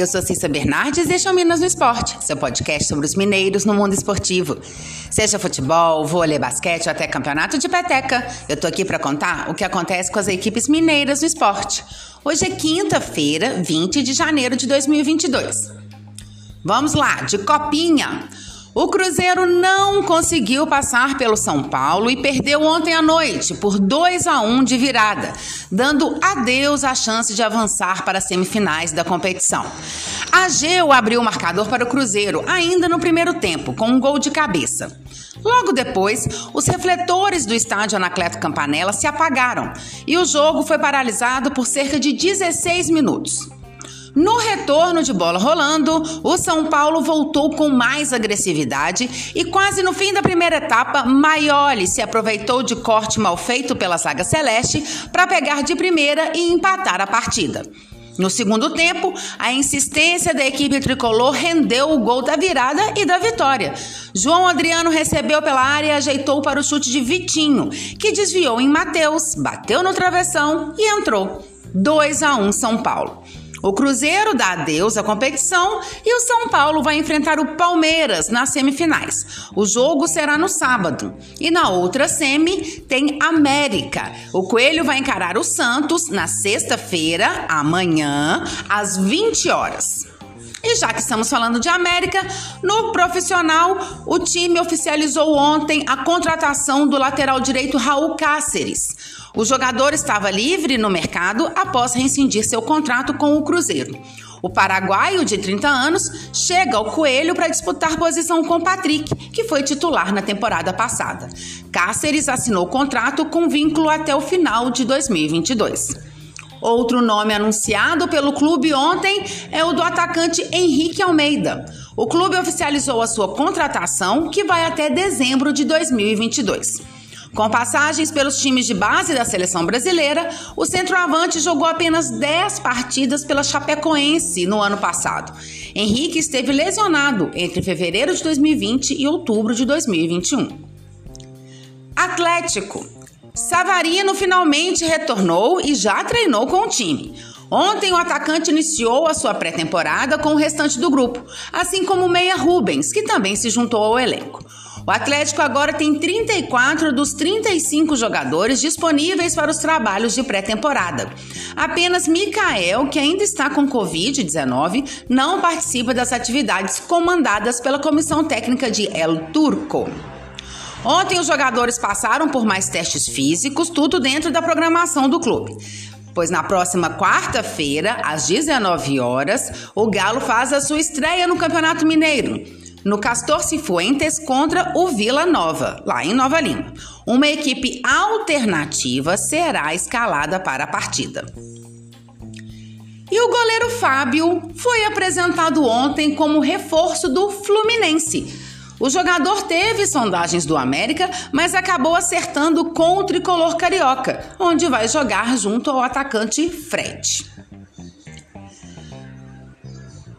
eu sou Cissa Bernardes e este é o Minas no Esporte, seu podcast sobre os mineiros no mundo esportivo. Seja futebol, vôlei, basquete ou até campeonato de peteca, eu tô aqui para contar o que acontece com as equipes mineiras no esporte. Hoje é quinta-feira, 20 de janeiro de 2022. Vamos lá, de copinha. O Cruzeiro não conseguiu passar pelo São Paulo e perdeu ontem à noite por 2 a 1 de virada, dando adeus à chance de avançar para as semifinais da competição. A Geu abriu o marcador para o Cruzeiro ainda no primeiro tempo, com um gol de cabeça. Logo depois, os refletores do estádio Anacleto Campanella se apagaram e o jogo foi paralisado por cerca de 16 minutos. No retorno de bola rolando, o São Paulo voltou com mais agressividade e quase no fim da primeira etapa, Maioli se aproveitou de corte mal feito pela zaga celeste para pegar de primeira e empatar a partida. No segundo tempo, a insistência da equipe tricolor rendeu o gol da virada e da vitória. João Adriano recebeu pela área e ajeitou para o chute de Vitinho, que desviou em Matheus, bateu no travessão e entrou. 2 a 1 São Paulo. O Cruzeiro dá adeus à competição e o São Paulo vai enfrentar o Palmeiras nas semifinais. O jogo será no sábado. E na outra semi tem América. O Coelho vai encarar o Santos na sexta-feira, amanhã, às 20 horas. E já que estamos falando de América, no profissional, o time oficializou ontem a contratação do lateral direito Raul Cáceres. O jogador estava livre no mercado após rescindir seu contrato com o Cruzeiro. O paraguaio, de 30 anos, chega ao Coelho para disputar posição com Patrick, que foi titular na temporada passada. Cáceres assinou o contrato com vínculo até o final de 2022. Outro nome anunciado pelo clube ontem é o do atacante Henrique Almeida. O clube oficializou a sua contratação, que vai até dezembro de 2022. Com passagens pelos times de base da seleção brasileira, o centroavante jogou apenas 10 partidas pela Chapecoense no ano passado. Henrique esteve lesionado entre fevereiro de 2020 e outubro de 2021. Atlético. Savarino finalmente retornou e já treinou com o time. Ontem, o atacante iniciou a sua pré-temporada com o restante do grupo, assim como o Meia Rubens, que também se juntou ao elenco. O Atlético agora tem 34 dos 35 jogadores disponíveis para os trabalhos de pré-temporada. Apenas Mikael, que ainda está com Covid-19, não participa das atividades comandadas pela comissão técnica de El Turco. Ontem os jogadores passaram por mais testes físicos, tudo dentro da programação do clube. Pois na próxima quarta-feira, às 19 horas, o Galo faz a sua estreia no Campeonato Mineiro, no Castor Cifuentes contra o Vila Nova, lá em Nova Lima. Uma equipe alternativa será escalada para a partida. E o goleiro Fábio foi apresentado ontem como reforço do Fluminense o jogador teve sondagens do América, mas acabou acertando com o tricolor carioca, onde vai jogar junto ao atacante Fred.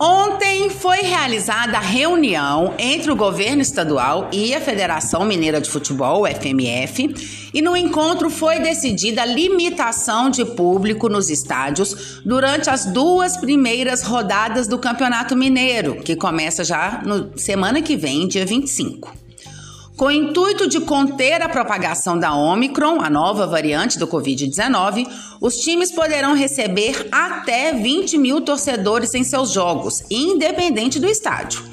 Ontem foi realizada a reunião entre o governo estadual e a Federação Mineira de Futebol, FMF, e no encontro foi decidida a limitação de público nos estádios durante as duas primeiras rodadas do Campeonato Mineiro, que começa já no semana que vem, dia 25. Com o intuito de conter a propagação da Omicron, a nova variante do Covid-19, os times poderão receber até 20 mil torcedores em seus jogos, independente do estádio.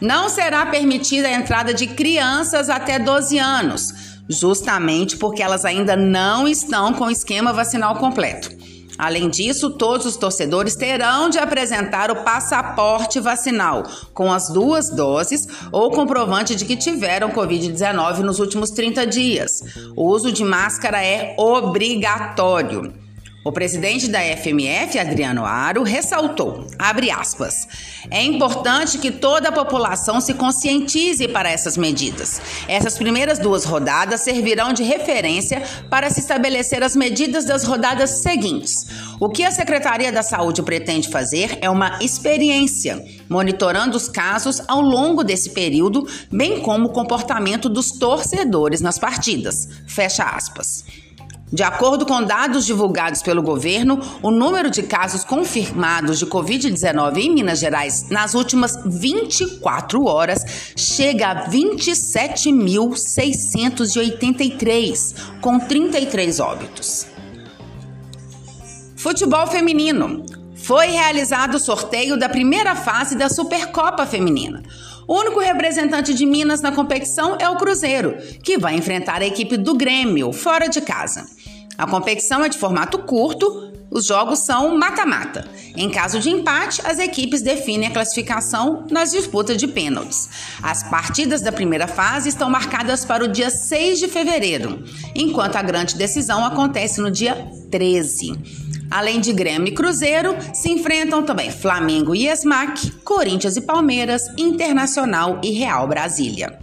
Não será permitida a entrada de crianças até 12 anos, justamente porque elas ainda não estão com o esquema vacinal completo. Além disso, todos os torcedores terão de apresentar o passaporte vacinal com as duas doses ou comprovante de que tiveram Covid-19 nos últimos 30 dias. O uso de máscara é obrigatório. O presidente da FMF, Adriano Aro, ressaltou, aspas, é importante que toda a população se conscientize para essas medidas. Essas primeiras duas rodadas servirão de referência para se estabelecer as medidas das rodadas seguintes. O que a Secretaria da Saúde pretende fazer é uma experiência, monitorando os casos ao longo desse período, bem como o comportamento dos torcedores nas partidas. Fecha aspas. De acordo com dados divulgados pelo governo, o número de casos confirmados de Covid-19 em Minas Gerais nas últimas 24 horas chega a 27.683, com 33 óbitos. Futebol feminino. Foi realizado o sorteio da primeira fase da Supercopa Feminina. O único representante de Minas na competição é o Cruzeiro, que vai enfrentar a equipe do Grêmio, fora de casa. A competição é de formato curto, os jogos são mata-mata. Em caso de empate, as equipes definem a classificação nas disputas de pênaltis. As partidas da primeira fase estão marcadas para o dia 6 de fevereiro, enquanto a grande decisão acontece no dia 13. Além de Grêmio e Cruzeiro, se enfrentam também Flamengo e Esmac, Corinthians e Palmeiras, Internacional e Real Brasília.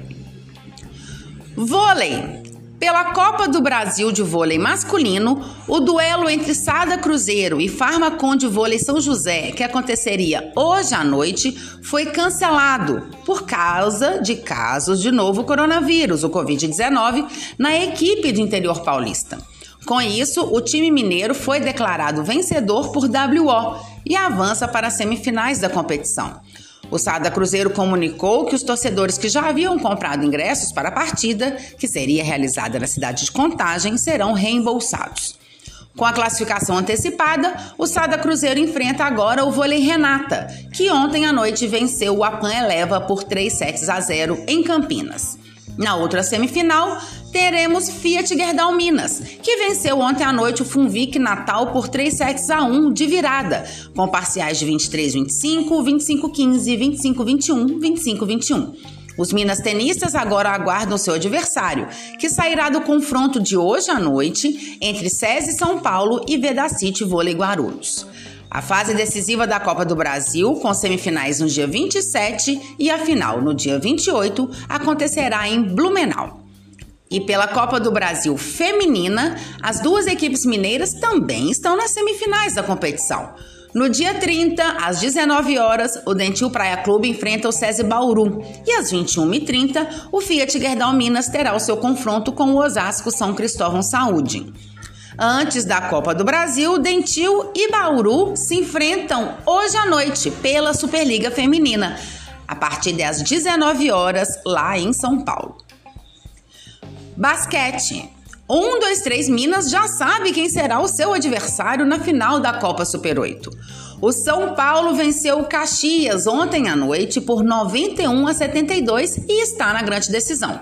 Vôlei. Pela Copa do Brasil de Vôlei Masculino, o duelo entre Sada Cruzeiro e Farmacon de Vôlei São José, que aconteceria hoje à noite, foi cancelado por causa de casos de novo coronavírus, o Covid-19, na equipe do interior paulista. Com isso, o time mineiro foi declarado vencedor por WO e avança para as semifinais da competição. O Sada Cruzeiro comunicou que os torcedores que já haviam comprado ingressos para a partida, que seria realizada na cidade de Contagem, serão reembolsados. Com a classificação antecipada, o Sada Cruzeiro enfrenta agora o Vôlei Renata, que ontem à noite venceu o Apan Eleva por 3 sets a 0 em Campinas. Na outra semifinal, teremos Fiat Gerdau Minas, que venceu ontem à noite o Funvic Natal por 3 sets a 1 de virada, com parciais de 23-25, 25-15, 25-21, 25-21. Os Minas tenistas agora aguardam seu adversário, que sairá do confronto de hoje à noite entre SESI São Paulo e Vedacity Vôlei Guarulhos. A fase decisiva da Copa do Brasil, com semifinais no dia 27 e a final no dia 28, acontecerá em Blumenau. E pela Copa do Brasil Feminina, as duas equipes mineiras também estão nas semifinais da competição. No dia 30, às 19 horas, o Dentil Praia Clube enfrenta o SESI Bauru. E às 21h30, o Fiat Gerdau Minas terá o seu confronto com o Osasco São Cristóvão Saúde. Antes da Copa do Brasil, Dentil e Bauru se enfrentam hoje à noite pela Superliga Feminina, a partir das 19 horas, lá em São Paulo. Basquete. Um, dois, três Minas já sabe quem será o seu adversário na final da Copa Super 8. O São Paulo venceu o Caxias ontem à noite por 91 a 72 e está na grande decisão.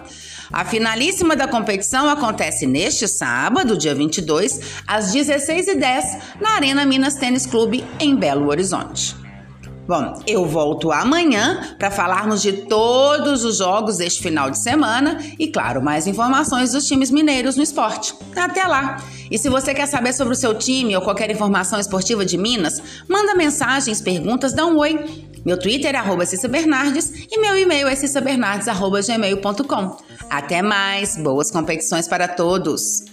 A finalíssima da competição acontece neste sábado, dia 22, às 16h10, na Arena Minas Tênis Clube, em Belo Horizonte. Bom, eu volto amanhã para falarmos de todos os jogos deste final de semana e, claro, mais informações dos times mineiros no esporte. Até lá! E se você quer saber sobre o seu time ou qualquer informação esportiva de Minas, manda mensagens, perguntas, dá um oi. Meu Twitter é arroba Bernardes e meu e-mail é cissabernardes.gmail.com. Até mais, boas competições para todos!